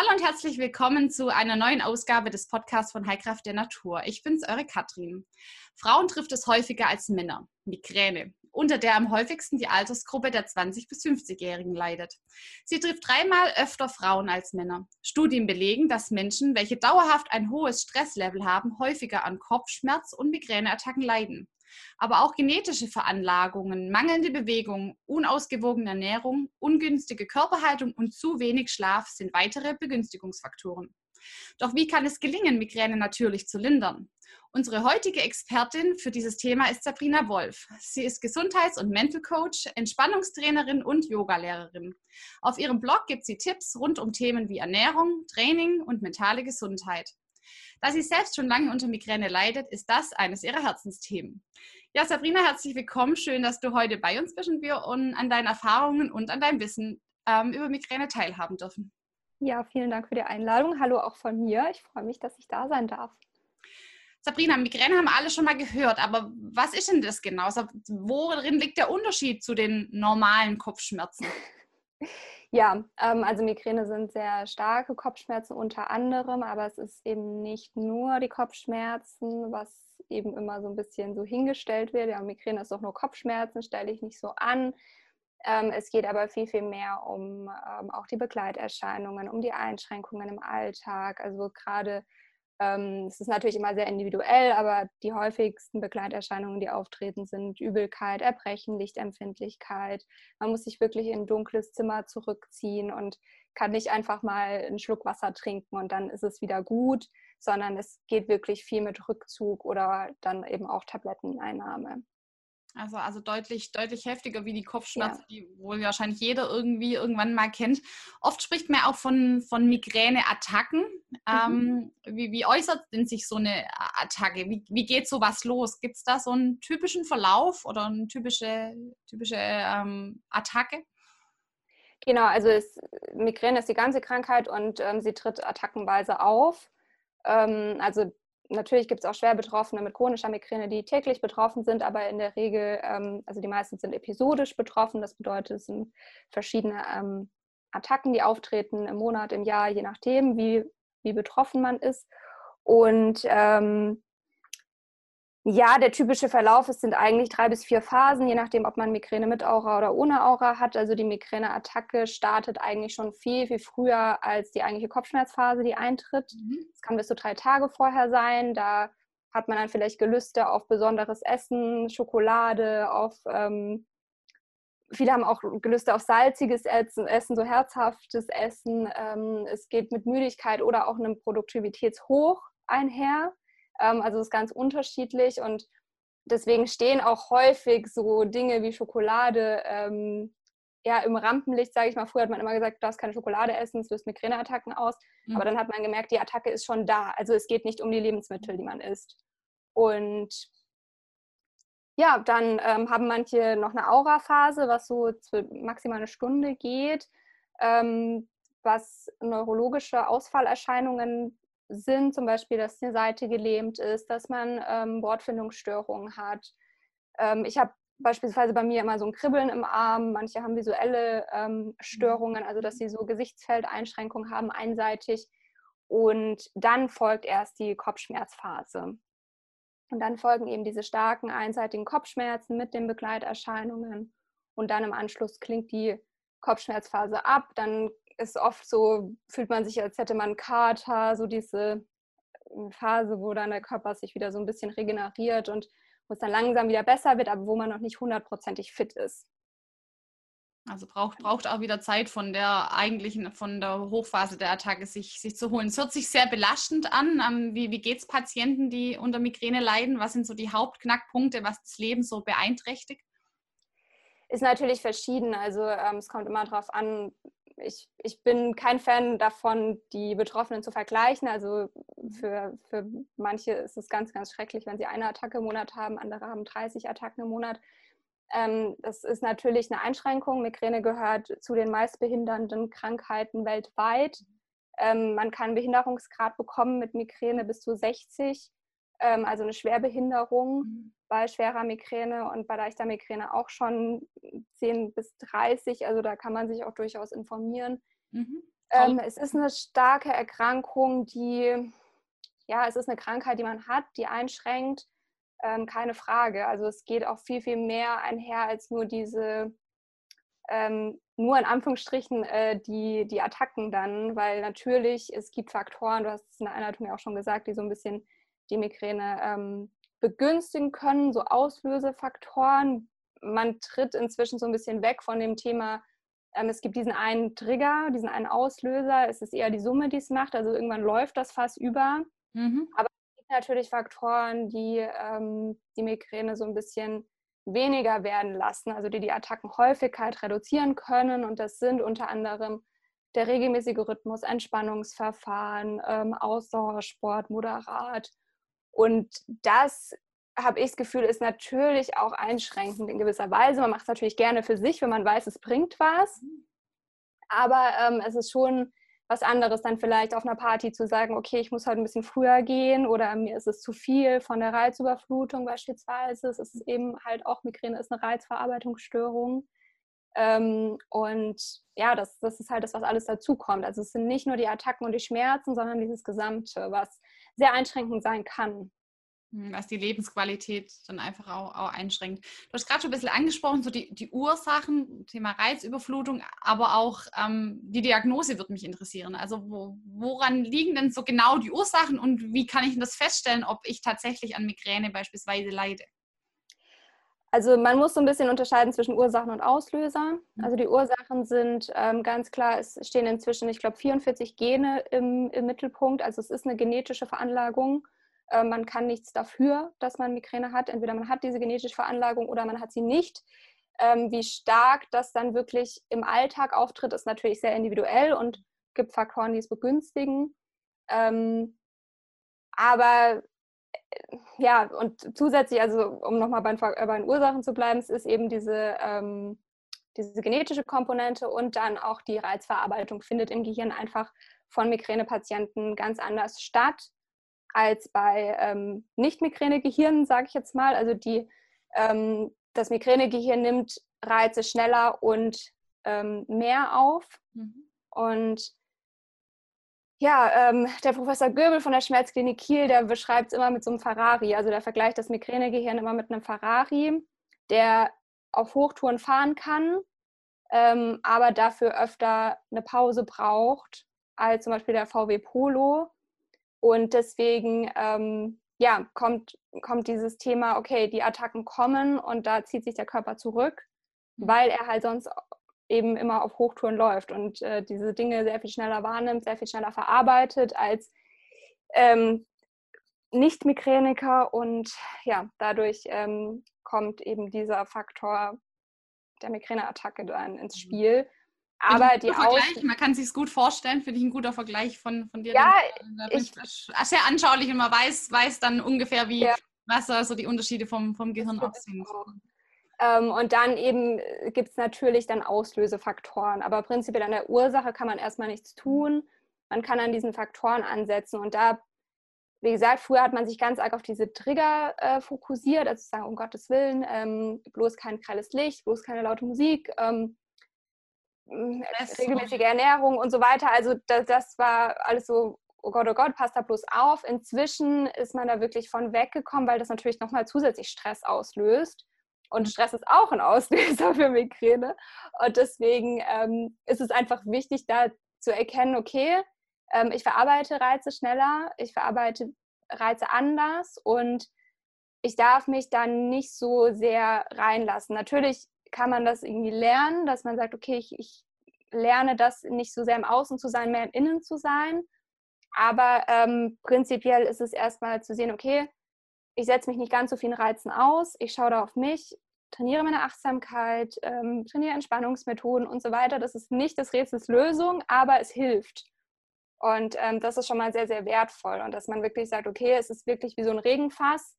Hallo und herzlich willkommen zu einer neuen Ausgabe des Podcasts von Heilkraft der Natur. Ich bin's, eure Katrin. Frauen trifft es häufiger als Männer. Migräne, unter der am häufigsten die Altersgruppe der 20- bis 50-Jährigen leidet. Sie trifft dreimal öfter Frauen als Männer. Studien belegen, dass Menschen, welche dauerhaft ein hohes Stresslevel haben, häufiger an Kopfschmerz und Migräneattacken leiden. Aber auch genetische Veranlagungen, mangelnde Bewegung, unausgewogene Ernährung, ungünstige Körperhaltung und zu wenig Schlaf sind weitere Begünstigungsfaktoren. Doch wie kann es gelingen, Migräne natürlich zu lindern? Unsere heutige Expertin für dieses Thema ist Sabrina Wolf. Sie ist Gesundheits- und Mental Coach, Entspannungstrainerin und Yogalehrerin. Auf ihrem Blog gibt sie Tipps rund um Themen wie Ernährung, Training und mentale Gesundheit. Da sie selbst schon lange unter Migräne leidet, ist das eines ihrer Herzensthemen. Ja, Sabrina, herzlich willkommen. Schön, dass du heute bei uns bist und wir an deinen Erfahrungen und an deinem Wissen ähm, über Migräne teilhaben dürfen. Ja, vielen Dank für die Einladung. Hallo auch von mir. Ich freue mich, dass ich da sein darf. Sabrina, Migräne haben alle schon mal gehört, aber was ist denn das genau? Worin liegt der Unterschied zu den normalen Kopfschmerzen? Ja, ähm, also Migräne sind sehr starke Kopfschmerzen unter anderem, aber es ist eben nicht nur die Kopfschmerzen, was eben immer so ein bisschen so hingestellt wird. Ja, Migräne ist doch nur Kopfschmerzen, stelle ich nicht so an. Ähm, es geht aber viel, viel mehr um ähm, auch die Begleiterscheinungen, um die Einschränkungen im Alltag. Also gerade es ist natürlich immer sehr individuell, aber die häufigsten Begleiterscheinungen, die auftreten, sind Übelkeit, Erbrechen, Lichtempfindlichkeit. Man muss sich wirklich in ein dunkles Zimmer zurückziehen und kann nicht einfach mal einen Schluck Wasser trinken und dann ist es wieder gut, sondern es geht wirklich viel mit Rückzug oder dann eben auch Tabletteneinnahme. Also, also deutlich, deutlich heftiger wie die Kopfschmerzen, ja. die wohl wahrscheinlich jeder irgendwie irgendwann mal kennt. Oft spricht man auch von, von Migräneattacken. Mhm. Ähm, wie, wie äußert denn sich so eine Attacke? Wie, wie geht sowas los? Gibt es da so einen typischen Verlauf oder eine typische, typische ähm, Attacke? Genau, also es, Migräne ist die ganze Krankheit und ähm, sie tritt attackenweise auf. Ähm, also natürlich gibt es auch schwer Betroffene mit chronischer Migräne, die täglich betroffen sind, aber in der Regel, ähm, also die meisten sind episodisch betroffen. Das bedeutet, es sind verschiedene ähm, Attacken, die auftreten im Monat, im Jahr, je nachdem, wie, wie betroffen man ist. Und ähm, ja, der typische Verlauf es sind eigentlich drei bis vier Phasen, je nachdem, ob man Migräne mit Aura oder ohne Aura hat. Also die Migräneattacke startet eigentlich schon viel, viel früher als die eigentliche Kopfschmerzphase, die eintritt. Mhm. Es mhm. kann bis zu drei Tage vorher sein. Da hat man dann vielleicht Gelüste auf besonderes Essen, Schokolade, auf ähm, viele haben auch Gelüste auf salziges Essen, so herzhaftes Essen. Ähm, es geht mit Müdigkeit oder auch einem Produktivitätshoch einher. Ähm, also es ist ganz unterschiedlich und deswegen stehen auch häufig so Dinge wie Schokolade ähm, ja, im Rampenlicht, sage ich mal. Früher hat man immer gesagt, du darfst keine Schokolade essen, es löst Migräneattacken aus. Mhm. Aber dann hat man gemerkt, die Attacke ist schon da. Also es geht nicht um die Lebensmittel, die man isst. Und ja, dann ähm, haben manche noch eine Aura-Phase, was so maximal eine Stunde geht, ähm, was neurologische Ausfallerscheinungen sind, zum Beispiel, dass die Seite gelähmt ist, dass man ähm, Wortfindungsstörungen hat. Ähm, ich habe beispielsweise bei mir immer so ein Kribbeln im Arm, manche haben visuelle ähm, Störungen, also dass sie so Gesichtsfeldeinschränkungen haben, einseitig. Und dann folgt erst die Kopfschmerzphase. Und dann folgen eben diese starken einseitigen Kopfschmerzen mit den Begleiterscheinungen. Und dann im Anschluss klingt die Kopfschmerzphase ab. Dann ist oft so, fühlt man sich, als hätte man Kater, so diese äh, Phase, wo dann der Körper sich wieder so ein bisschen regeneriert und wo es dann langsam wieder besser wird, aber wo man noch nicht hundertprozentig fit ist. Also braucht, braucht auch wieder Zeit von der eigentlichen, von der Hochphase der Attacke sich, sich zu holen. Es hört sich sehr belastend an. Ähm, wie wie geht es Patienten, die unter Migräne leiden? Was sind so die Hauptknackpunkte, was das Leben so beeinträchtigt? Ist natürlich verschieden. Also ähm, es kommt immer darauf an, ich, ich bin kein Fan davon, die Betroffenen zu vergleichen. Also für, für manche ist es ganz, ganz schrecklich, wenn sie eine Attacke im Monat haben, andere haben 30 Attacken im Monat. Ähm, das ist natürlich eine Einschränkung. Migräne gehört zu den meistbehindernden Krankheiten weltweit. Ähm, man kann Behinderungsgrad bekommen mit Migräne bis zu 60 ähm, also eine Schwerbehinderung mhm. bei schwerer Migräne und bei leichter Migräne auch schon 10 bis 30. Also da kann man sich auch durchaus informieren. Mhm. Ähm, es ist eine starke Erkrankung, die, ja, es ist eine Krankheit, die man hat, die einschränkt, ähm, keine Frage. Also es geht auch viel, viel mehr einher als nur diese, ähm, nur in Anführungsstrichen äh, die, die Attacken dann, weil natürlich es gibt Faktoren, du hast es in der Einleitung ja auch schon gesagt, die so ein bisschen die Migräne ähm, begünstigen können, so Auslösefaktoren. Man tritt inzwischen so ein bisschen weg von dem Thema, ähm, es gibt diesen einen Trigger, diesen einen Auslöser, es ist eher die Summe, die es macht, also irgendwann läuft das Fass über. Mhm. Aber es gibt natürlich Faktoren, die ähm, die Migräne so ein bisschen weniger werden lassen, also die die Attackenhäufigkeit reduzieren können. Und das sind unter anderem der regelmäßige Rhythmus, Entspannungsverfahren, ähm, Ausdauersport, moderat. Und das habe ich das Gefühl, ist natürlich auch einschränkend in gewisser Weise. Man macht es natürlich gerne für sich, wenn man weiß, es bringt was. Aber ähm, es ist schon was anderes, dann vielleicht auf einer Party zu sagen, okay, ich muss heute ein bisschen früher gehen oder mir ist es zu viel von der Reizüberflutung beispielsweise. Es ist eben halt auch Migräne ist eine Reizverarbeitungsstörung. Ähm, und ja, das, das ist halt das, was alles dazukommt. Also es sind nicht nur die Attacken und die Schmerzen, sondern dieses Gesamte, was sehr einschränkend sein kann. Hm, was die Lebensqualität dann einfach auch, auch einschränkt. Du hast gerade schon ein bisschen angesprochen, so die, die Ursachen, Thema Reizüberflutung, aber auch ähm, die Diagnose würde mich interessieren. Also wo, woran liegen denn so genau die Ursachen und wie kann ich das feststellen, ob ich tatsächlich an Migräne beispielsweise leide? Also man muss so ein bisschen unterscheiden zwischen Ursachen und Auslöser. Mhm. Also die Ursachen sind ähm, ganz klar, es stehen inzwischen, ich glaube, 44 Gene im, im Mittelpunkt. Also es ist eine genetische Veranlagung. Äh, man kann nichts dafür, dass man Migräne hat. Entweder man hat diese genetische Veranlagung oder man hat sie nicht. Ähm, wie stark das dann wirklich im Alltag auftritt, ist natürlich sehr individuell und gibt Faktoren, die es begünstigen. Ähm, aber ja, und zusätzlich, also um nochmal bei, äh, bei, den Ursachen zu bleiben, es ist eben diese, ähm, diese genetische Komponente und dann auch die Reizverarbeitung findet im Gehirn einfach von Migränepatienten ganz anders statt als bei ähm, Nicht-Migräne-Gehirnen, sage ich jetzt mal. Also die, ähm, das Migränegehirn nimmt Reize schneller und ähm, mehr auf. Mhm. Und ja, ähm, der Professor Göbel von der Schmerzklinik Kiel, der beschreibt es immer mit so einem Ferrari. Also der vergleicht das Migränegehirn immer mit einem Ferrari, der auf Hochtouren fahren kann, ähm, aber dafür öfter eine Pause braucht als zum Beispiel der VW Polo, und deswegen ähm, ja, kommt, kommt dieses Thema, okay, die Attacken kommen und da zieht sich der Körper zurück, mhm. weil er halt sonst eben immer auf Hochtouren läuft und äh, diese Dinge sehr viel schneller wahrnimmt, sehr viel schneller verarbeitet als ähm, Nicht-Migräniker und ja, dadurch ähm, kommt eben dieser Faktor der Migräneattacke dann ins mhm. Spiel. Aber die Vergleich, man kann sich gut vorstellen, finde ich ein guter Vergleich von, von dir. Ja, ich, sehr anschaulich und man weiß, weiß dann ungefähr, wie, ja. was also die Unterschiede vom, vom Gehirn sind. Ähm, und dann eben äh, gibt es natürlich dann Auslösefaktoren. Aber prinzipiell an der Ursache kann man erstmal nichts tun. Man kann an diesen Faktoren ansetzen. Und da, wie gesagt, früher hat man sich ganz arg auf diese Trigger äh, fokussiert, also zu sagen, um Gottes Willen, ähm, bloß kein grelles Licht, bloß keine laute Musik. Ähm, regelmäßige Ernährung und so weiter. Also das, das war alles so, oh Gott, oh Gott, passt da bloß auf. Inzwischen ist man da wirklich von weggekommen, weil das natürlich nochmal zusätzlich Stress auslöst. Und. Stress ist auch ein Auslöser für Migräne. Und deswegen ähm, ist es einfach wichtig, da zu erkennen, okay, ähm, ich verarbeite Reize schneller, ich verarbeite Reize anders und ich darf mich dann nicht so sehr reinlassen. Natürlich kann man das irgendwie lernen, dass man sagt, okay, ich, ich lerne das nicht so sehr im Außen zu sein, mehr im Innen zu sein. Aber ähm, prinzipiell ist es erstmal zu sehen, okay, ich setze mich nicht ganz so vielen Reizen aus, ich schaue da auf mich, trainiere meine Achtsamkeit, ähm, trainiere Entspannungsmethoden und so weiter. Das ist nicht das Rätsels Lösung, aber es hilft. Und ähm, das ist schon mal sehr, sehr wertvoll. Und dass man wirklich sagt, okay, es ist wirklich wie so ein Regenfass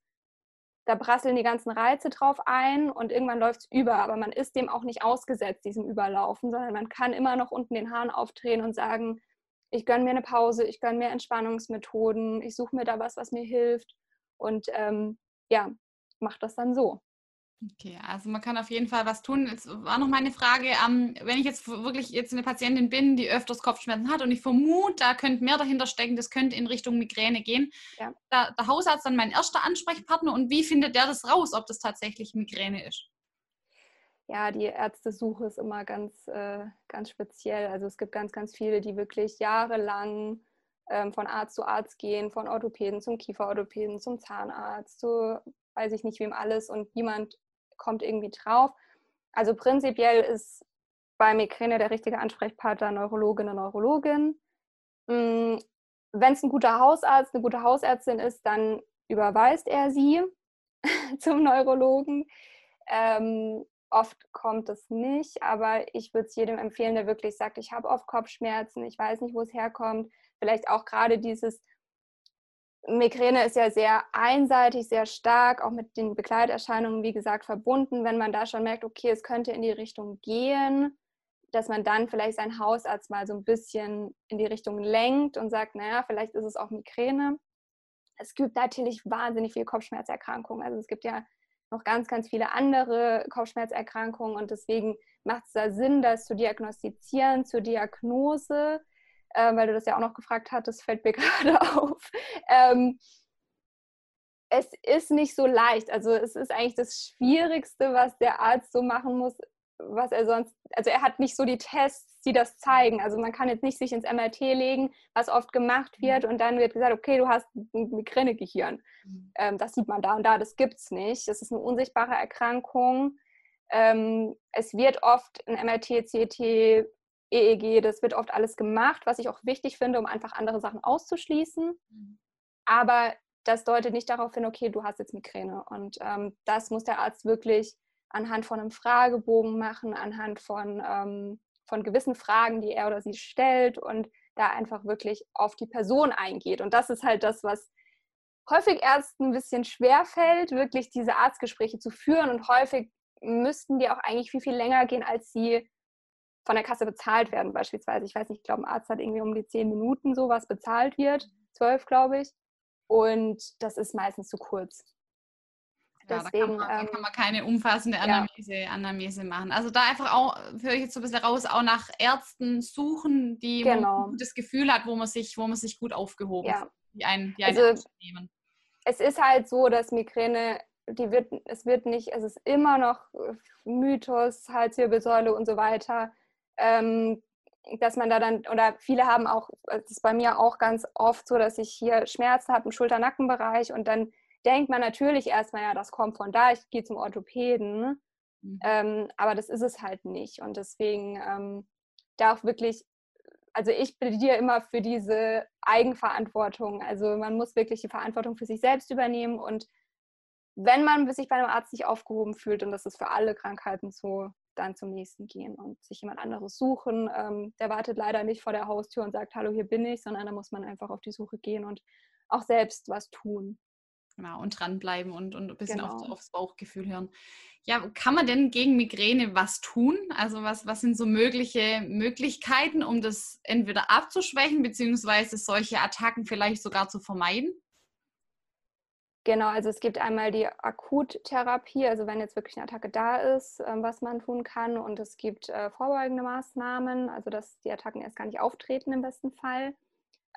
da prasseln die ganzen Reize drauf ein und irgendwann läuft es über. Aber man ist dem auch nicht ausgesetzt, diesem Überlaufen, sondern man kann immer noch unten den Hahn aufdrehen und sagen, ich gönne mir eine Pause, ich gönne mir Entspannungsmethoden, ich suche mir da was, was mir hilft und ähm, ja, mache das dann so. Okay, also man kann auf jeden Fall was tun. Jetzt war noch meine Frage, ähm, wenn ich jetzt wirklich jetzt eine Patientin bin, die öfters Kopfschmerzen hat und ich vermute, da könnte mehr dahinter stecken, das könnte in Richtung Migräne gehen. Ja. Da, der Hausarzt dann mein erster Ansprechpartner und wie findet der das raus, ob das tatsächlich Migräne ist? Ja, die Ärztesuche ist immer ganz, äh, ganz speziell. Also es gibt ganz, ganz viele, die wirklich jahrelang ähm, von Arzt zu Arzt gehen, von Orthopäden zum Kieferorthopäden, zum Zahnarzt, zu weiß ich nicht wem alles und niemand kommt irgendwie drauf. Also prinzipiell ist bei Migräne der richtige Ansprechpartner Neurologin oder Neurologin. Mm, Wenn es ein guter Hausarzt, eine gute Hausärztin ist, dann überweist er sie zum Neurologen. Ähm, oft kommt es nicht, aber ich würde es jedem empfehlen, der wirklich sagt, ich habe oft Kopfschmerzen, ich weiß nicht, wo es herkommt. Vielleicht auch gerade dieses Migräne ist ja sehr einseitig, sehr stark, auch mit den Begleiterscheinungen, wie gesagt, verbunden. Wenn man da schon merkt, okay, es könnte in die Richtung gehen, dass man dann vielleicht seinen Hausarzt mal so ein bisschen in die Richtung lenkt und sagt, naja, vielleicht ist es auch Migräne. Es gibt natürlich wahnsinnig viele Kopfschmerzerkrankungen. Also es gibt ja noch ganz, ganz viele andere Kopfschmerzerkrankungen und deswegen macht es da Sinn, das zu diagnostizieren, zur Diagnose äh, weil du das ja auch noch gefragt hattest, fällt mir gerade auf. Ähm, es ist nicht so leicht. Also es ist eigentlich das Schwierigste, was der Arzt so machen muss, was er sonst, also er hat nicht so die Tests, die das zeigen. Also man kann jetzt nicht sich ins MRT legen, was oft gemacht mhm. wird und dann wird gesagt, okay, du hast ein Migränegehirn. Mhm. Ähm, das sieht man da und da, das gibt es nicht. Das ist eine unsichtbare Erkrankung. Ähm, es wird oft ein MRT, CT, EEG, das wird oft alles gemacht, was ich auch wichtig finde, um einfach andere Sachen auszuschließen. Mhm. Aber das deutet nicht darauf hin, okay, du hast jetzt Migräne. Und ähm, das muss der Arzt wirklich anhand von einem Fragebogen machen, anhand von, ähm, von gewissen Fragen, die er oder sie stellt und da einfach wirklich auf die Person eingeht. Und das ist halt das, was häufig Ärzten ein bisschen schwer fällt, wirklich diese Arztgespräche zu führen. Und häufig müssten die auch eigentlich viel, viel länger gehen, als sie von der Kasse bezahlt werden beispielsweise. Ich weiß nicht, ich glaube, ein Arzt hat irgendwie um die zehn Minuten so, was bezahlt wird, zwölf glaube ich. Und das ist meistens zu kurz. Ja, Deswegen, da, kann man, ähm, da kann man keine umfassende Anamnese, ja. Anamnese machen. Also da einfach auch, höre ich jetzt so ein bisschen raus, auch nach Ärzten suchen, die genau. ein gutes Gefühl hat, wo man sich, wo man sich gut aufgehoben ja. fühlt, die einen, die einen also, nehmen. Es ist halt so, dass Migräne, die wird, es wird nicht, es ist immer noch Mythos, Halswirbelsäule und so weiter ähm, dass man da dann, oder viele haben auch, das ist bei mir auch ganz oft so, dass ich hier Schmerzen habe im Schulter-Nackenbereich und dann denkt man natürlich erstmal, ja, das kommt von da, ich gehe zum Orthopäden. Mhm. Ähm, aber das ist es halt nicht. Und deswegen ähm, da auch wirklich, also ich plädiere immer für diese Eigenverantwortung. Also man muss wirklich die Verantwortung für sich selbst übernehmen und wenn man sich bei einem Arzt nicht aufgehoben fühlt, und das ist für alle Krankheiten so, dann zum nächsten gehen und sich jemand anderes suchen. Ähm, der wartet leider nicht vor der Haustür und sagt, hallo, hier bin ich, sondern da muss man einfach auf die Suche gehen und auch selbst was tun. Genau, und dranbleiben und, und ein bisschen genau. auf, aufs Bauchgefühl hören. Ja, kann man denn gegen Migräne was tun? Also was, was sind so mögliche Möglichkeiten, um das entweder abzuschwächen, beziehungsweise solche Attacken vielleicht sogar zu vermeiden? Genau, also es gibt einmal die Akuttherapie, also wenn jetzt wirklich eine Attacke da ist, ähm, was man tun kann. Und es gibt äh, vorbeugende Maßnahmen, also dass die Attacken erst gar nicht auftreten im besten Fall.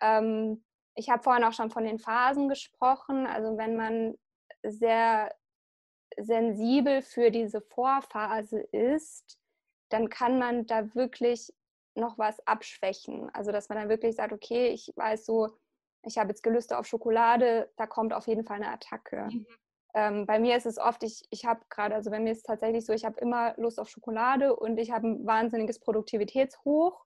Ähm, ich habe vorhin auch schon von den Phasen gesprochen. Also wenn man sehr sensibel für diese Vorphase ist, dann kann man da wirklich noch was abschwächen. Also dass man dann wirklich sagt, okay, ich weiß so, ich habe jetzt Gelüste auf Schokolade, da kommt auf jeden Fall eine Attacke. Mhm. Ähm, bei mir ist es oft, ich, ich habe gerade, also bei mir ist es tatsächlich so, ich habe immer Lust auf Schokolade und ich habe ein wahnsinniges Produktivitätshoch.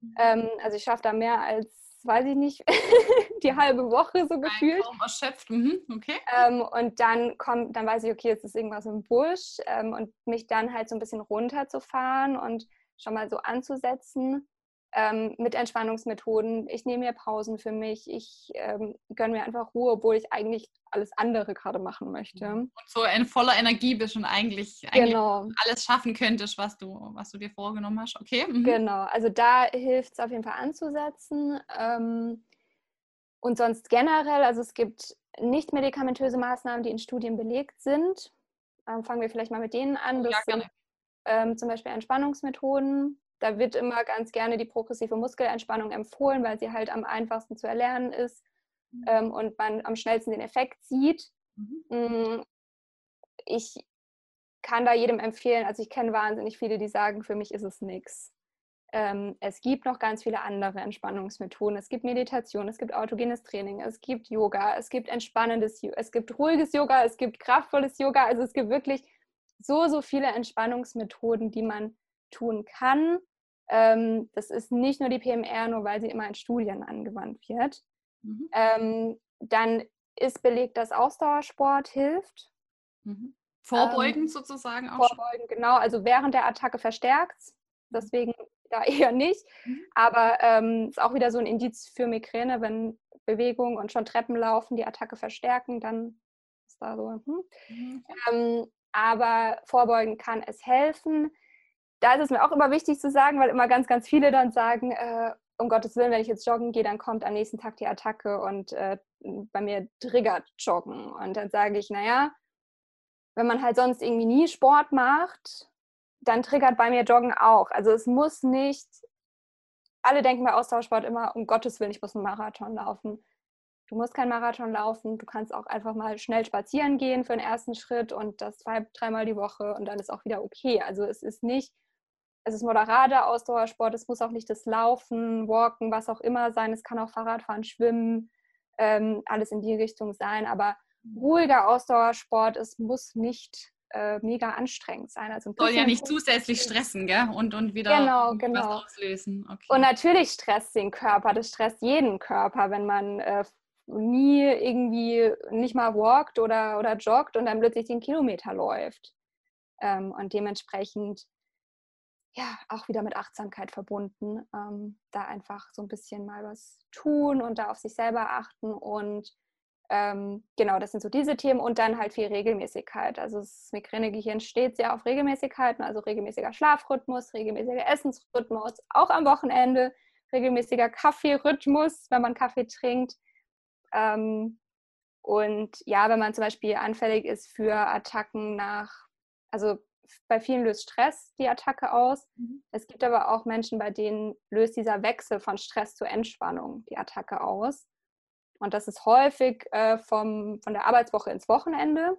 Mhm. Ähm, also ich schaffe da mehr als, weiß ich nicht, die halbe Woche so gefühlt. Kaum erschöpft, mhm. okay. Ähm, und dann kommt, dann weiß ich, okay, jetzt ist irgendwas im Busch ähm, und mich dann halt so ein bisschen runterzufahren und schon mal so anzusetzen ähm, mit Entspannungsmethoden. Ich nehme mir Pausen für mich. Ich ähm, gönne mir einfach Ruhe, obwohl ich eigentlich alles andere gerade machen möchte. Und so in voller Energie bist und eigentlich, eigentlich genau. alles schaffen könntest, was du, was du dir vorgenommen hast. Okay. Mhm. Genau, also da hilft es auf jeden Fall anzusetzen. Ähm, und sonst generell, also es gibt nicht medikamentöse Maßnahmen, die in Studien belegt sind. Ähm, fangen wir vielleicht mal mit denen an. Das ja, sind ähm, zum Beispiel Entspannungsmethoden. Da wird immer ganz gerne die progressive Muskelentspannung empfohlen, weil sie halt am einfachsten zu erlernen ist mhm. ähm, und man am schnellsten den Effekt sieht. Mhm. Mm, ich kann da jedem empfehlen, also ich kenne wahnsinnig viele, die sagen, für mich ist es nichts. Ähm, es gibt noch ganz viele andere Entspannungsmethoden. Es gibt Meditation, es gibt autogenes Training, es gibt Yoga, es gibt entspannendes, es gibt ruhiges Yoga, es gibt kraftvolles Yoga. Also es gibt wirklich so, so viele Entspannungsmethoden, die man tun kann. Ähm, das ist nicht nur die PMR, nur weil sie immer in Studien angewandt wird. Mhm. Ähm, dann ist belegt, dass Ausdauersport hilft. Mhm. Vorbeugend ähm, sozusagen auch. Vorbeugend, genau. Also während der Attacke verstärkt es. Mhm. Deswegen da eher nicht. Mhm. Aber ähm, ist auch wieder so ein Indiz für Migräne, wenn Bewegung und schon Treppen laufen die Attacke verstärken, dann ist da so. Hm. Mhm. Ähm, aber vorbeugen kann es helfen. Da ist es mir auch immer wichtig zu sagen, weil immer ganz, ganz viele dann sagen, äh, um Gottes Willen, wenn ich jetzt joggen gehe, dann kommt am nächsten Tag die Attacke und äh, bei mir triggert Joggen. Und dann sage ich, naja, wenn man halt sonst irgendwie nie Sport macht, dann triggert bei mir Joggen auch. Also es muss nicht, alle denken bei Austauschsport immer, um Gottes Willen, ich muss einen Marathon laufen. Du musst keinen Marathon laufen, du kannst auch einfach mal schnell spazieren gehen für den ersten Schritt und das zwei, dreimal die Woche und dann ist auch wieder okay. Also es ist nicht, es ist moderater Ausdauersport, es muss auch nicht das Laufen, Walken, was auch immer sein, es kann auch Fahrradfahren, Schwimmen, ähm, alles in die Richtung sein, aber ruhiger Ausdauersport, es muss nicht äh, mega anstrengend sein. Also Soll ja nicht zusätzlich stressen, gell? Und, und wieder genau, genau. auslösen. Okay. Und natürlich stresst den Körper, das stresst jeden Körper, wenn man äh, nie irgendwie nicht mal walkt oder, oder joggt und dann plötzlich den Kilometer läuft. Ähm, und dementsprechend ja auch wieder mit Achtsamkeit verbunden, ähm, da einfach so ein bisschen mal was tun und da auf sich selber achten und ähm, genau, das sind so diese Themen und dann halt viel Regelmäßigkeit. Also das Migränegehirn steht sehr auf Regelmäßigkeiten, also regelmäßiger Schlafrhythmus, regelmäßiger Essensrhythmus, auch am Wochenende, regelmäßiger Kaffeerhythmus, wenn man Kaffee trinkt. Ähm, und ja, wenn man zum Beispiel anfällig ist für Attacken nach, also bei vielen löst Stress die Attacke aus. Mhm. Es gibt aber auch Menschen, bei denen löst dieser Wechsel von Stress zur Entspannung die Attacke aus. Und das ist häufig äh, vom, von der Arbeitswoche ins Wochenende.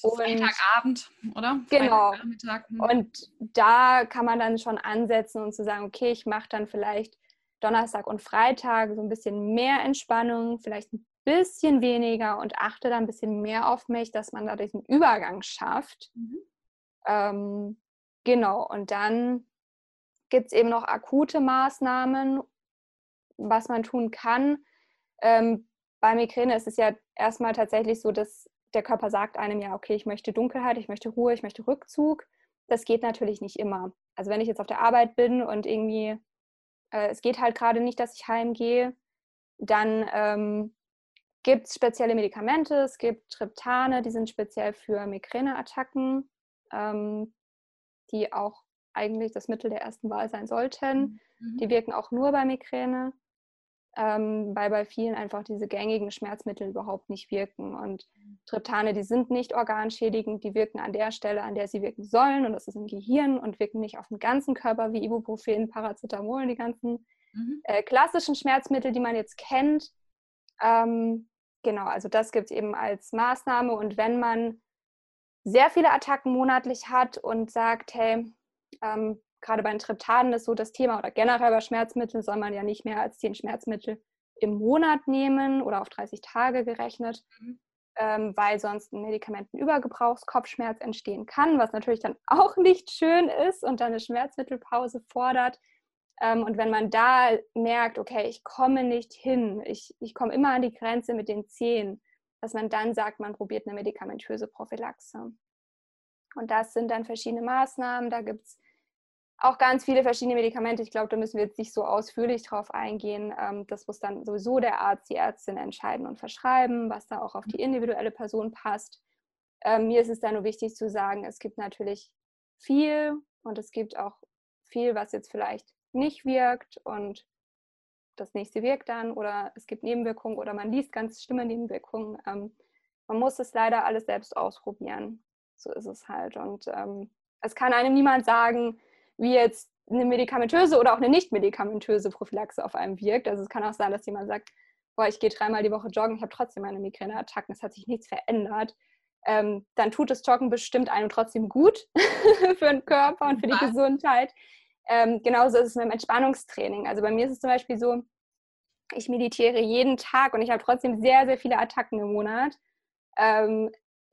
Freitagabend, oder? Genau. Hm. Und da kann man dann schon ansetzen und zu sagen, okay, ich mache dann vielleicht Donnerstag und Freitag so ein bisschen mehr Entspannung, vielleicht ein bisschen weniger und achte dann ein bisschen mehr auf mich, dass man da diesen Übergang schafft. Mhm. Ähm, genau, und dann gibt es eben noch akute Maßnahmen, was man tun kann. Ähm, bei Migräne ist es ja erstmal tatsächlich so, dass der Körper sagt einem ja, okay, ich möchte Dunkelheit, ich möchte Ruhe, ich möchte Rückzug. Das geht natürlich nicht immer. Also wenn ich jetzt auf der Arbeit bin und irgendwie äh, es geht halt gerade nicht, dass ich heimgehe, dann ähm, gibt es spezielle Medikamente. Es gibt Triptane, die sind speziell für Migräneattacken, ähm, die auch eigentlich das Mittel der ersten Wahl sein sollten. Mhm. Die wirken auch nur bei Migräne ähm, weil bei vielen einfach diese gängigen Schmerzmittel überhaupt nicht wirken. Und Triptane, die sind nicht organschädigend, die wirken an der Stelle, an der sie wirken sollen, und das ist im Gehirn und wirken nicht auf den ganzen Körper wie Ibuprofen, Paracetamol, die ganzen mhm. äh, klassischen Schmerzmittel, die man jetzt kennt. Ähm, genau, also das gibt es eben als Maßnahme. Und wenn man sehr viele Attacken monatlich hat und sagt, hey, ähm, gerade bei den Triptanen ist so das Thema oder generell bei Schmerzmitteln soll man ja nicht mehr als zehn Schmerzmittel im Monat nehmen oder auf 30 Tage gerechnet, mhm. ähm, weil sonst ein Medikamentenübergebrauchskopfschmerz entstehen kann, was natürlich dann auch nicht schön ist und dann eine Schmerzmittelpause fordert. Ähm, und wenn man da merkt, okay, ich komme nicht hin, ich, ich komme immer an die Grenze mit den Zehen, dass man dann sagt, man probiert eine medikamentöse Prophylaxe. Und das sind dann verschiedene Maßnahmen. Da gibt es auch ganz viele verschiedene Medikamente. Ich glaube, da müssen wir jetzt nicht so ausführlich drauf eingehen. Ähm, das muss dann sowieso der Arzt, die Ärztin entscheiden und verschreiben, was da auch auf die individuelle Person passt. Ähm, mir ist es da nur wichtig zu sagen, es gibt natürlich viel und es gibt auch viel, was jetzt vielleicht nicht wirkt und das nächste wirkt dann oder es gibt Nebenwirkungen oder man liest ganz schlimme Nebenwirkungen. Ähm, man muss es leider alles selbst ausprobieren. So ist es halt. Und ähm, es kann einem niemand sagen, wie jetzt eine medikamentöse oder auch eine nicht medikamentöse Prophylaxe auf einem wirkt. Also es kann auch sein, dass jemand sagt, boah, ich gehe dreimal die Woche joggen, ich habe trotzdem meine Migräneattacken, es hat sich nichts verändert. Ähm, dann tut das Joggen bestimmt einem trotzdem gut für den Körper und für die Gesundheit. Ähm, genauso ist es mit dem Entspannungstraining. Also bei mir ist es zum Beispiel so, ich meditiere jeden Tag und ich habe trotzdem sehr, sehr viele Attacken im Monat. Ähm,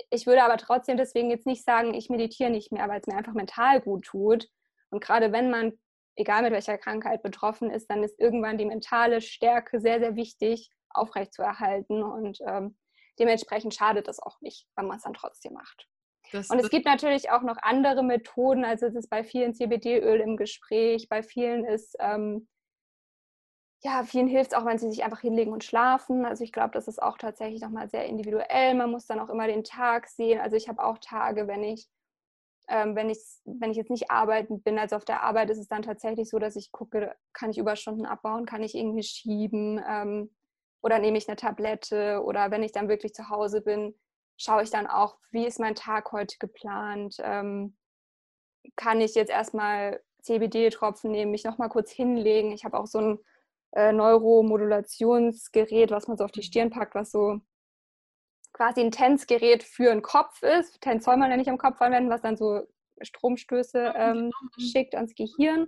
ich würde aber trotzdem deswegen jetzt nicht sagen, ich meditiere nicht mehr, weil es mir einfach mental gut tut. Und gerade wenn man, egal mit welcher Krankheit betroffen ist, dann ist irgendwann die mentale Stärke sehr, sehr wichtig, aufrechtzuerhalten. Und ähm, dementsprechend schadet es auch nicht, wenn man es dann trotzdem macht. Das, und es gibt natürlich auch noch andere Methoden. Also es ist bei vielen CBD-Öl im Gespräch, bei vielen ist ähm, ja, vielen hilft es auch, wenn sie sich einfach hinlegen und schlafen. Also ich glaube, das ist auch tatsächlich nochmal sehr individuell. Man muss dann auch immer den Tag sehen. Also ich habe auch Tage, wenn ich, ähm, wenn, ich, wenn ich jetzt nicht arbeiten bin, also auf der Arbeit ist es dann tatsächlich so, dass ich gucke, kann ich Überstunden abbauen, kann ich irgendwie schieben ähm, oder nehme ich eine Tablette oder wenn ich dann wirklich zu Hause bin, schaue ich dann auch, wie ist mein Tag heute geplant. Ähm, kann ich jetzt erstmal CBD-Tropfen nehmen, mich nochmal kurz hinlegen. Ich habe auch so ein äh, Neuromodulationsgerät, was man so auf die Stirn packt, was so quasi ein Tänzgerät für den Kopf ist. Tänz soll man ja nicht am Kopf anwenden, was dann so Stromstöße ähm, schickt ans Gehirn.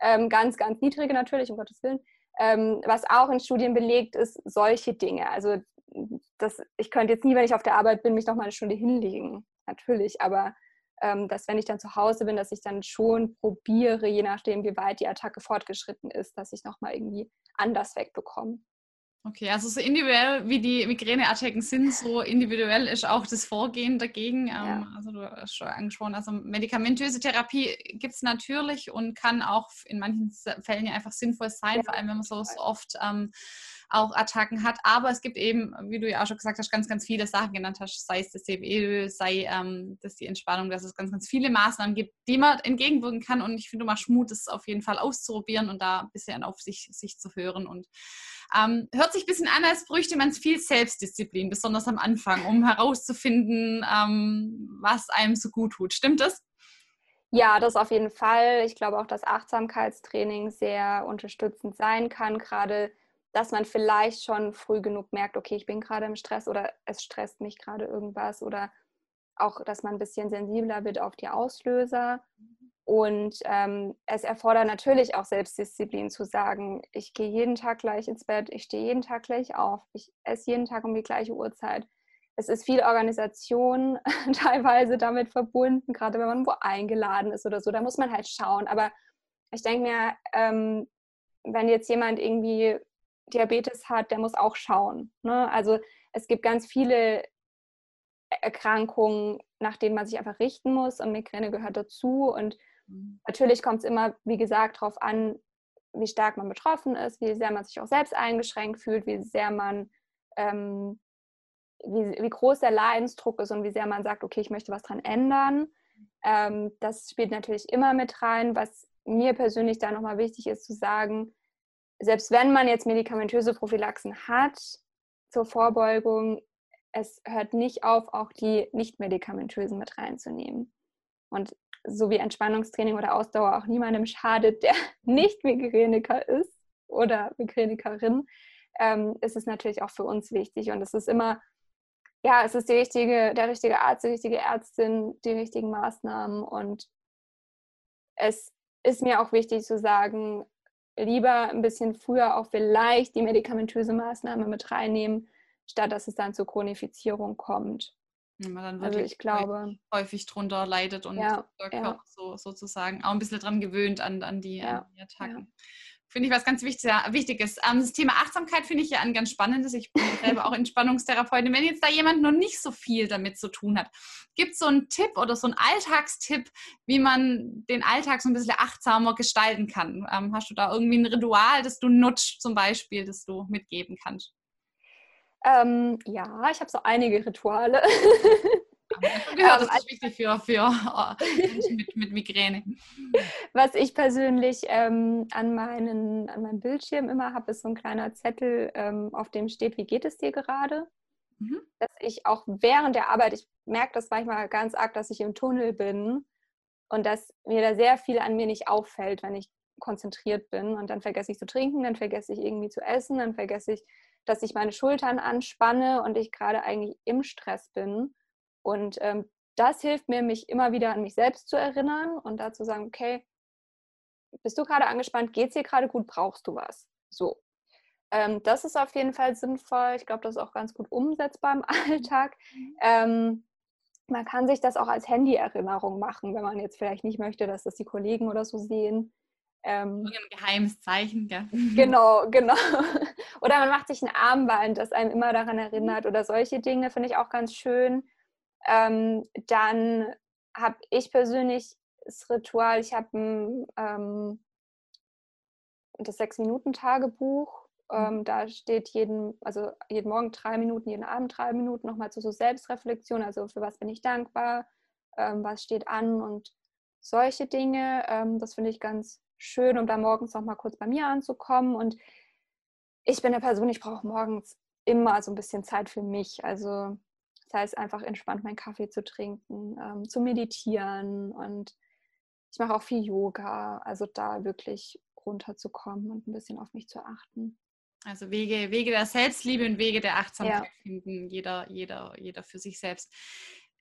Ähm, ganz, ganz niedrige natürlich, um Gottes Willen. Ähm, was auch in Studien belegt ist, solche Dinge. Also das, ich könnte jetzt nie, wenn ich auf der Arbeit bin, mich noch mal eine Stunde hinlegen. Natürlich, aber ähm, dass wenn ich dann zu Hause bin, dass ich dann schon probiere, je nachdem, wie weit die Attacke fortgeschritten ist, dass ich nochmal irgendwie anders wegbekomme. Okay, also so individuell wie die Migräneattacken sind, so individuell ist auch das Vorgehen dagegen. Ja. Ähm, also du hast schon angesprochen, also medikamentöse Therapie gibt es natürlich und kann auch in manchen Fällen ja einfach sinnvoll sein, ja. vor allem wenn man so, so oft ähm, auch Attacken hat. Aber es gibt eben, wie du ja auch schon gesagt hast, ganz, ganz viele Sachen genannt hast, sei es das CBE, sei ähm, das die Entspannung, dass es ganz, ganz viele Maßnahmen gibt, die man entgegenwirken kann. Und ich finde, du machst Mut, das auf jeden Fall auszuprobieren und da ein bisschen auf sich, sich zu hören. Und ähm, hört sich ein bisschen an, als bräuchte man viel Selbstdisziplin, besonders am Anfang, um herauszufinden, ähm, was einem so gut tut. Stimmt das? Ja, das auf jeden Fall. Ich glaube auch, dass Achtsamkeitstraining sehr unterstützend sein kann, gerade dass man vielleicht schon früh genug merkt, okay, ich bin gerade im Stress oder es stresst mich gerade irgendwas oder auch, dass man ein bisschen sensibler wird auf die Auslöser. Und ähm, es erfordert natürlich auch Selbstdisziplin zu sagen, ich gehe jeden Tag gleich ins Bett, ich stehe jeden Tag gleich auf, ich esse jeden Tag um die gleiche Uhrzeit. Es ist viel Organisation teilweise damit verbunden, gerade wenn man wo eingeladen ist oder so. Da muss man halt schauen. Aber ich denke mir, ähm, wenn jetzt jemand irgendwie Diabetes hat, der muss auch schauen. Ne? Also es gibt ganz viele Erkrankungen, nach denen man sich einfach richten muss und Migräne gehört dazu. Und mhm. natürlich kommt es immer, wie gesagt, darauf an, wie stark man betroffen ist, wie sehr man sich auch selbst eingeschränkt fühlt, wie sehr man, ähm, wie, wie groß der Leidensdruck ist und wie sehr man sagt, okay, ich möchte was dran ändern. Ähm, das spielt natürlich immer mit rein. Was mir persönlich da nochmal wichtig ist zu sagen, selbst wenn man jetzt medikamentöse Prophylaxen hat zur Vorbeugung, es hört nicht auf, auch die nicht medikamentösen mit reinzunehmen. Und so wie Entspannungstraining oder Ausdauer auch niemandem schadet, der nicht Migräniker ist oder Migränikerin, ähm, ist es natürlich auch für uns wichtig. Und es ist immer, ja, es ist die richtige, der richtige Arzt, die richtige Ärztin, die richtigen Maßnahmen. Und es ist mir auch wichtig zu sagen, lieber ein bisschen früher auch vielleicht die medikamentöse Maßnahme mit reinnehmen, statt dass es dann zur Chronifizierung kommt. Ja, man dann also ich glaube häufig drunter leidet und ja, der Körper ja. so, sozusagen auch ein bisschen dran gewöhnt an, an, die, an die Attacken finde ich was ganz Wichtiges. Ähm, das Thema Achtsamkeit finde ich ja ein ganz spannendes. Ich bin selber auch Entspannungstherapeutin. Wenn jetzt da jemand noch nicht so viel damit zu tun hat, gibt es so einen Tipp oder so einen Alltagstipp, wie man den Alltag so ein bisschen achtsamer gestalten kann? Ähm, hast du da irgendwie ein Ritual, das du nutzt, zum Beispiel, das du mitgeben kannst? Ähm, ja, ich habe so einige Rituale. gehört, das ist wichtig für, für Menschen mit, mit Migräne. Was ich persönlich ähm, an, meinen, an meinem Bildschirm immer habe, ist so ein kleiner Zettel, ähm, auf dem steht, wie geht es dir gerade? mhm. dass ich auch während der Arbeit, ich merke das manchmal ganz arg, dass ich im Tunnel bin und dass mir da sehr viel an mir nicht auffällt, wenn ich konzentriert bin. Und dann vergesse ich zu trinken, dann vergesse ich irgendwie zu essen, dann vergesse ich, dass ich meine Schultern anspanne und ich gerade eigentlich im Stress bin. Und ähm, das hilft mir, mich immer wieder an mich selbst zu erinnern und dazu sagen, okay, bist du gerade angespannt, geht es dir gerade gut, brauchst du was? So. Ähm, das ist auf jeden Fall sinnvoll. Ich glaube, das ist auch ganz gut umsetzbar im Alltag. Mhm. Ähm, man kann sich das auch als Handy-Erinnerung machen, wenn man jetzt vielleicht nicht möchte, dass das die Kollegen oder so sehen. Ähm, ein geheimes Zeichen, ja. Genau, genau. Oder man macht sich ein Armband, das einem immer daran erinnert oder solche Dinge finde ich auch ganz schön. Ähm, dann habe ich persönlich das Ritual, ich habe ein ähm, das Sechs-Minuten-Tagebuch. Mhm. Ähm, da steht jeden, also jeden Morgen drei Minuten, jeden Abend drei Minuten nochmal zu so Selbstreflexion, also für was bin ich dankbar, ähm, was steht an und solche Dinge. Ähm, das finde ich ganz schön, um da morgens nochmal kurz bei mir anzukommen. Und ich bin eine Person, ich brauche morgens immer so ein bisschen Zeit für mich. Also das heißt einfach entspannt meinen Kaffee zu trinken, ähm, zu meditieren und ich mache auch viel Yoga, also da wirklich runterzukommen und ein bisschen auf mich zu achten. Also Wege, Wege der Selbstliebe und Wege der Achtsamkeit ja. finden, jeder, jeder, jeder für sich selbst.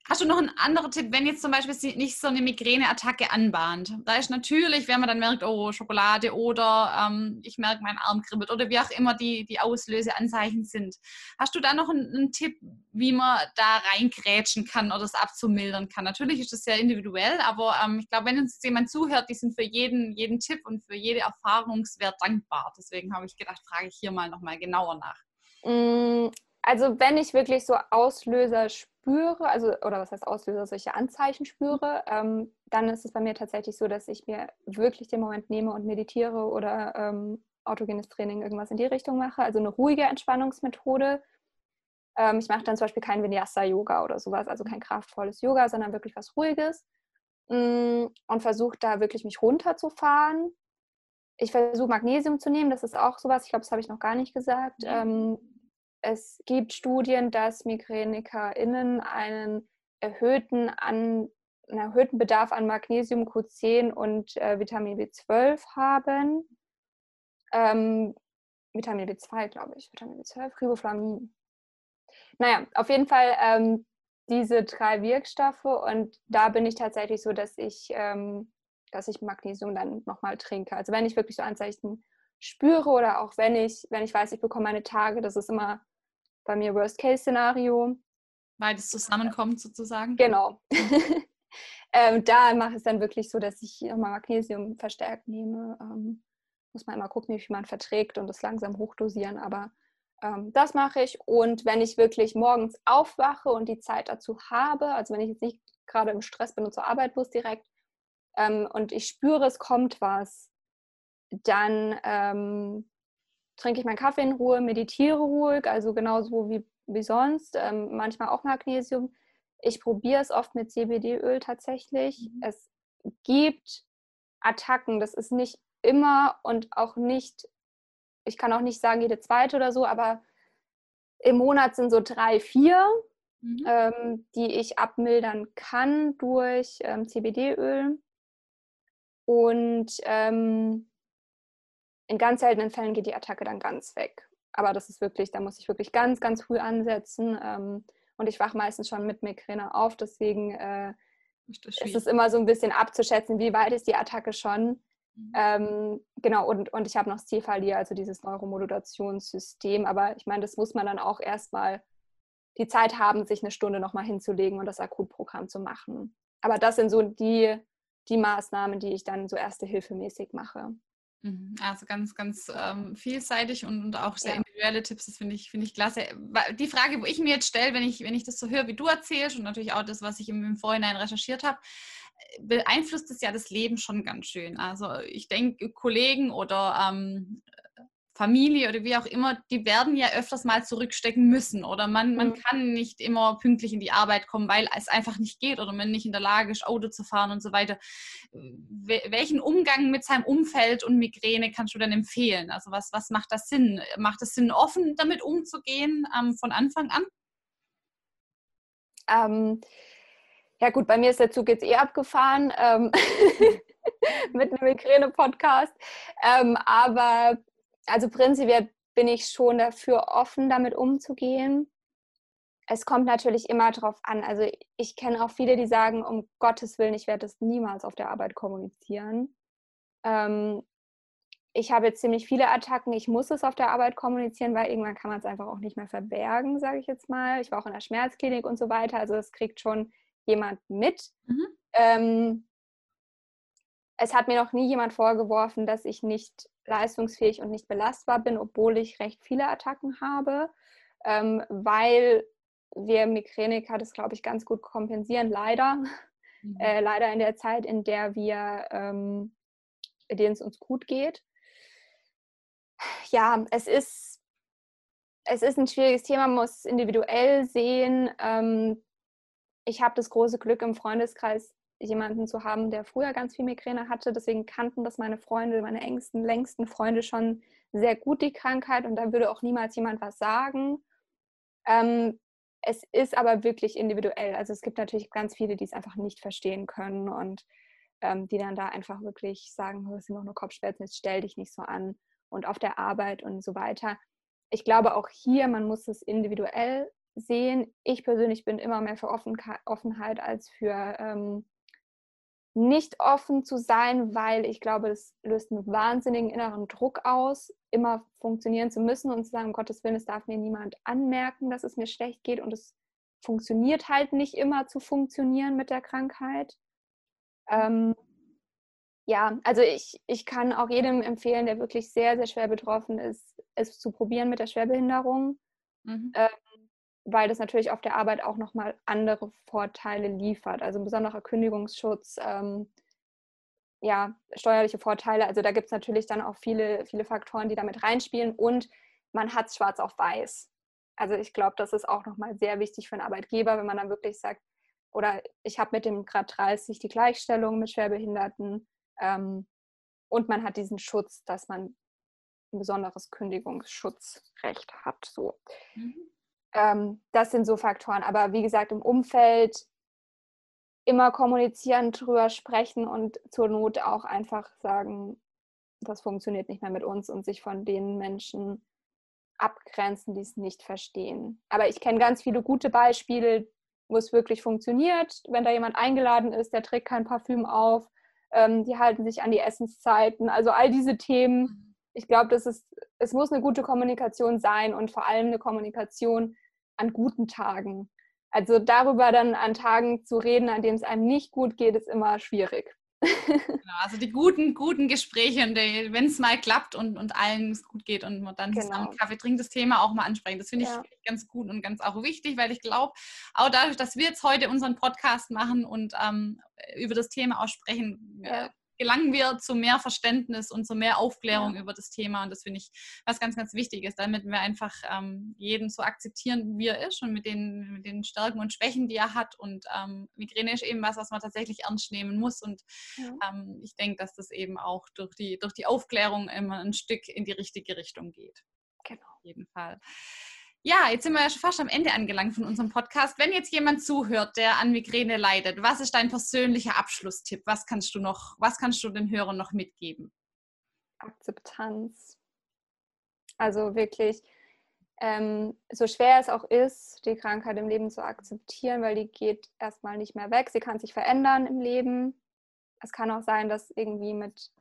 Hast du noch einen anderen Tipp, wenn jetzt zum Beispiel nicht so eine Migräneattacke anbahnt? Da ist natürlich, wenn man dann merkt, oh, Schokolade oder ähm, ich merke, mein Arm kribbelt oder wie auch immer die, die Auslöseanzeichen sind. Hast du da noch einen, einen Tipp, wie man da reingrätschen kann oder es abzumildern kann? Natürlich ist das sehr individuell, aber ähm, ich glaube, wenn uns jemand zuhört, die sind für jeden, jeden Tipp und für jede Erfahrungswert dankbar. Deswegen habe ich gedacht, frage ich hier mal nochmal genauer nach. Mm, also wenn ich wirklich so Auslöser spüre, also oder was heißt Auslöser, solche Anzeichen spüre, ähm, dann ist es bei mir tatsächlich so, dass ich mir wirklich den Moment nehme und meditiere oder ähm, autogenes Training irgendwas in die Richtung mache. Also eine ruhige Entspannungsmethode. Ähm, ich mache dann zum Beispiel kein Vinyasa-Yoga oder sowas, also kein kraftvolles Yoga, sondern wirklich was Ruhiges mm, und versuche da wirklich mich runterzufahren. Ich versuche Magnesium zu nehmen, das ist auch sowas, ich glaube, das habe ich noch gar nicht gesagt. Mhm es gibt Studien, dass MigränikerInnen einen erhöhten, an, einen erhöhten Bedarf an Magnesium, Q10 und äh, Vitamin B12 haben. Ähm, Vitamin B2, glaube ich, Vitamin B12, Riboflamin. Naja, auf jeden Fall ähm, diese drei Wirkstoffe und da bin ich tatsächlich so, dass ich, ähm, dass ich Magnesium dann nochmal trinke. Also wenn ich wirklich so Anzeichen spüre oder auch wenn ich, wenn ich weiß, ich bekomme meine Tage, das ist immer bei mir Worst-Case-Szenario. Weil es zusammenkommt sozusagen. Genau. ähm, da mache ich es dann wirklich so, dass ich nochmal Magnesium verstärkt nehme. Ähm, muss man immer gucken, wie viel man verträgt und das langsam hochdosieren. Aber ähm, das mache ich. Und wenn ich wirklich morgens aufwache und die Zeit dazu habe, also wenn ich jetzt nicht gerade im Stress bin und zur Arbeit muss direkt, ähm, und ich spüre, es kommt was, dann ähm, trinke ich meinen Kaffee in Ruhe, meditiere ruhig, also genauso wie, wie sonst, ähm, manchmal auch Magnesium. Ich probiere es oft mit CBD-Öl tatsächlich. Mhm. Es gibt Attacken, das ist nicht immer und auch nicht, ich kann auch nicht sagen jede zweite oder so, aber im Monat sind so drei, vier, mhm. ähm, die ich abmildern kann durch ähm, CBD-Öl. Und ähm, in ganz seltenen Fällen geht die Attacke dann ganz weg. Aber das ist wirklich, da muss ich wirklich ganz, ganz früh ansetzen. Ähm, und ich wache meistens schon mit Migräne auf. Deswegen äh, ist es immer so ein bisschen abzuschätzen, wie weit ist die Attacke schon. Mhm. Ähm, genau, und, und ich habe noch Cephalier, also dieses Neuromodulationssystem. Aber ich meine, das muss man dann auch erstmal die Zeit haben, sich eine Stunde nochmal hinzulegen und das Akutprogramm zu machen. Aber das sind so die, die Maßnahmen, die ich dann so erste Hilfe mäßig mache. Mhm. Also ganz, ganz ähm, vielseitig und, und, auch sehr ja. individuelle Tipps, das finde ich, find ich klasse. Die Frage, wo ich mir jetzt stelle, wenn ich, wenn ich das so höre, wie du erzählst und natürlich auch das, was ich im, im Vorhinein recherchiert habe, äh, beeinflusst es ja das Leben schon ganz schön. Also ich denke, Kollegen oder ähm, Familie oder wie auch immer, die werden ja öfters mal zurückstecken müssen oder man, man mhm. kann nicht immer pünktlich in die Arbeit kommen, weil es einfach nicht geht oder man nicht in der Lage ist, Auto zu fahren und so weiter. Welchen Umgang mit seinem Umfeld und Migräne kannst du denn empfehlen? Also was, was macht das Sinn? Macht es Sinn, offen damit umzugehen ähm, von Anfang an? Ähm, ja gut, bei mir ist der Zug jetzt eh abgefahren ähm, mit einem Migräne-Podcast. Ähm, aber also prinzipiell bin ich schon dafür offen, damit umzugehen. Es kommt natürlich immer darauf an. Also ich kenne auch viele, die sagen, um Gottes Willen, ich werde das niemals auf der Arbeit kommunizieren. Ähm, ich habe jetzt ziemlich viele Attacken. Ich muss es auf der Arbeit kommunizieren, weil irgendwann kann man es einfach auch nicht mehr verbergen, sage ich jetzt mal. Ich war auch in der Schmerzklinik und so weiter. Also es kriegt schon jemand mit. Mhm. Ähm, es hat mir noch nie jemand vorgeworfen, dass ich nicht leistungsfähig und nicht belastbar bin, obwohl ich recht viele Attacken habe, ähm, weil wir Migräniker das, glaube ich, ganz gut kompensieren, leider. Mhm. Äh, leider in der Zeit, in der wir, ähm, in denen es uns gut geht. Ja, es ist, es ist ein schwieriges Thema, man muss individuell sehen. Ähm, ich habe das große Glück im Freundeskreis jemanden zu haben, der früher ganz viel Migräne hatte. Deswegen kannten das meine Freunde, meine engsten, längsten Freunde schon sehr gut die Krankheit und da würde auch niemals jemand was sagen. Ähm, es ist aber wirklich individuell. Also es gibt natürlich ganz viele, die es einfach nicht verstehen können und ähm, die dann da einfach wirklich sagen, es sind noch nur Kopfschmerzen, jetzt stell dich nicht so an und auf der Arbeit und so weiter. Ich glaube auch hier, man muss es individuell sehen. Ich persönlich bin immer mehr für Offenheit als für ähm, nicht offen zu sein, weil ich glaube, es löst einen wahnsinnigen inneren Druck aus, immer funktionieren zu müssen und zu sagen, um Gottes Willen, es darf mir niemand anmerken, dass es mir schlecht geht und es funktioniert halt nicht immer zu funktionieren mit der Krankheit. Ähm, ja, also ich, ich kann auch jedem empfehlen, der wirklich sehr, sehr schwer betroffen ist, es zu probieren mit der Schwerbehinderung. Mhm. Ähm, weil das natürlich auf der Arbeit auch nochmal andere Vorteile liefert. Also ein besonderer Kündigungsschutz, ähm, ja, steuerliche Vorteile. Also da gibt es natürlich dann auch viele, viele Faktoren, die damit reinspielen und man hat es schwarz auf weiß. Also ich glaube, das ist auch nochmal sehr wichtig für einen Arbeitgeber, wenn man dann wirklich sagt, oder ich habe mit dem Grad 30 die Gleichstellung mit Schwerbehinderten ähm, und man hat diesen Schutz, dass man ein besonderes Kündigungsschutzrecht hat. So. Mhm. Ähm, das sind so Faktoren. Aber wie gesagt, im Umfeld immer kommunizieren, drüber sprechen und zur Not auch einfach sagen, das funktioniert nicht mehr mit uns und sich von den Menschen abgrenzen, die es nicht verstehen. Aber ich kenne ganz viele gute Beispiele, wo es wirklich funktioniert. Wenn da jemand eingeladen ist, der trägt kein Parfüm auf, ähm, die halten sich an die Essenszeiten. Also all diese Themen. Ich glaube, es muss eine gute Kommunikation sein und vor allem eine Kommunikation, an guten Tagen. Also darüber dann an Tagen zu reden, an denen es einem nicht gut geht, ist immer schwierig. Genau, also die guten, guten Gespräche, wenn es mal klappt und, und allen es gut geht und man dann genau. zusammen Kaffee trinkt, das Thema auch mal ansprechen. Das finde ich ja. ganz gut und ganz auch wichtig, weil ich glaube, auch dadurch, dass wir jetzt heute unseren Podcast machen und ähm, über das Thema auch sprechen, ja. äh, gelangen wir zu mehr Verständnis und zu mehr Aufklärung ja. über das Thema. Und das finde ich was ganz, ganz wichtig ist, damit wir einfach ähm, jeden so akzeptieren, wie er ist und mit den, mit den Stärken und Schwächen, die er hat. Und ähm, Migräne ist eben was, was man tatsächlich ernst nehmen muss. Und ja. ähm, ich denke, dass das eben auch durch die, durch die Aufklärung immer ein Stück in die richtige Richtung geht. Genau. Auf jeden Fall. Ja, jetzt sind wir ja schon fast am Ende angelangt von unserem Podcast. Wenn jetzt jemand zuhört, der an Migräne leidet, was ist dein persönlicher Abschlusstipp? Was kannst du noch, was kannst du den Hörern noch mitgeben? Akzeptanz. Also wirklich, ähm, so schwer es auch ist, die Krankheit im Leben zu akzeptieren, weil die geht erstmal nicht mehr weg. Sie kann sich verändern im Leben. Es kann auch sein, dass irgendwie mit,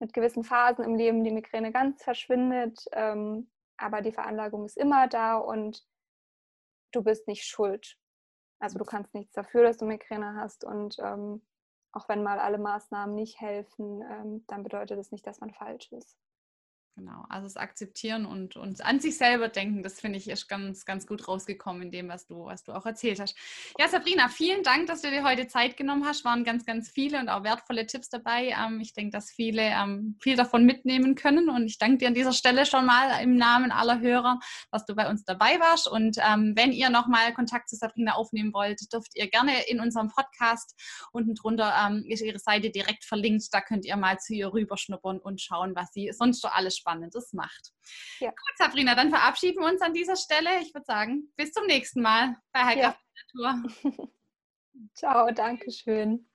mit gewissen Phasen im Leben die Migräne ganz verschwindet. Ähm, aber die Veranlagung ist immer da und du bist nicht schuld. Also du kannst nichts dafür, dass du Migräne hast und ähm, auch wenn mal alle Maßnahmen nicht helfen, ähm, dann bedeutet das nicht, dass man falsch ist. Genau, also das Akzeptieren und, und an sich selber denken, das finde ich ist ganz, ganz gut rausgekommen in dem, was du, was du auch erzählt hast. Ja, Sabrina, vielen Dank, dass du dir heute Zeit genommen hast. Waren ganz, ganz viele und auch wertvolle Tipps dabei. Ähm, ich denke, dass viele ähm, viel davon mitnehmen können und ich danke dir an dieser Stelle schon mal im Namen aller Hörer, dass du bei uns dabei warst. Und ähm, wenn ihr nochmal Kontakt zu Sabrina aufnehmen wollt, dürft ihr gerne in unserem Podcast unten drunter ist ihre Seite direkt verlinkt. Da könnt ihr mal zu ihr rüberschnuppern und schauen, was sie sonst so alles Spannendes macht. Ja. Gut, Sabrina, dann verabschieden wir uns an dieser Stelle. Ich würde sagen, bis zum nächsten Mal bei Heilkraft ja. Natur. Ciao, danke schön.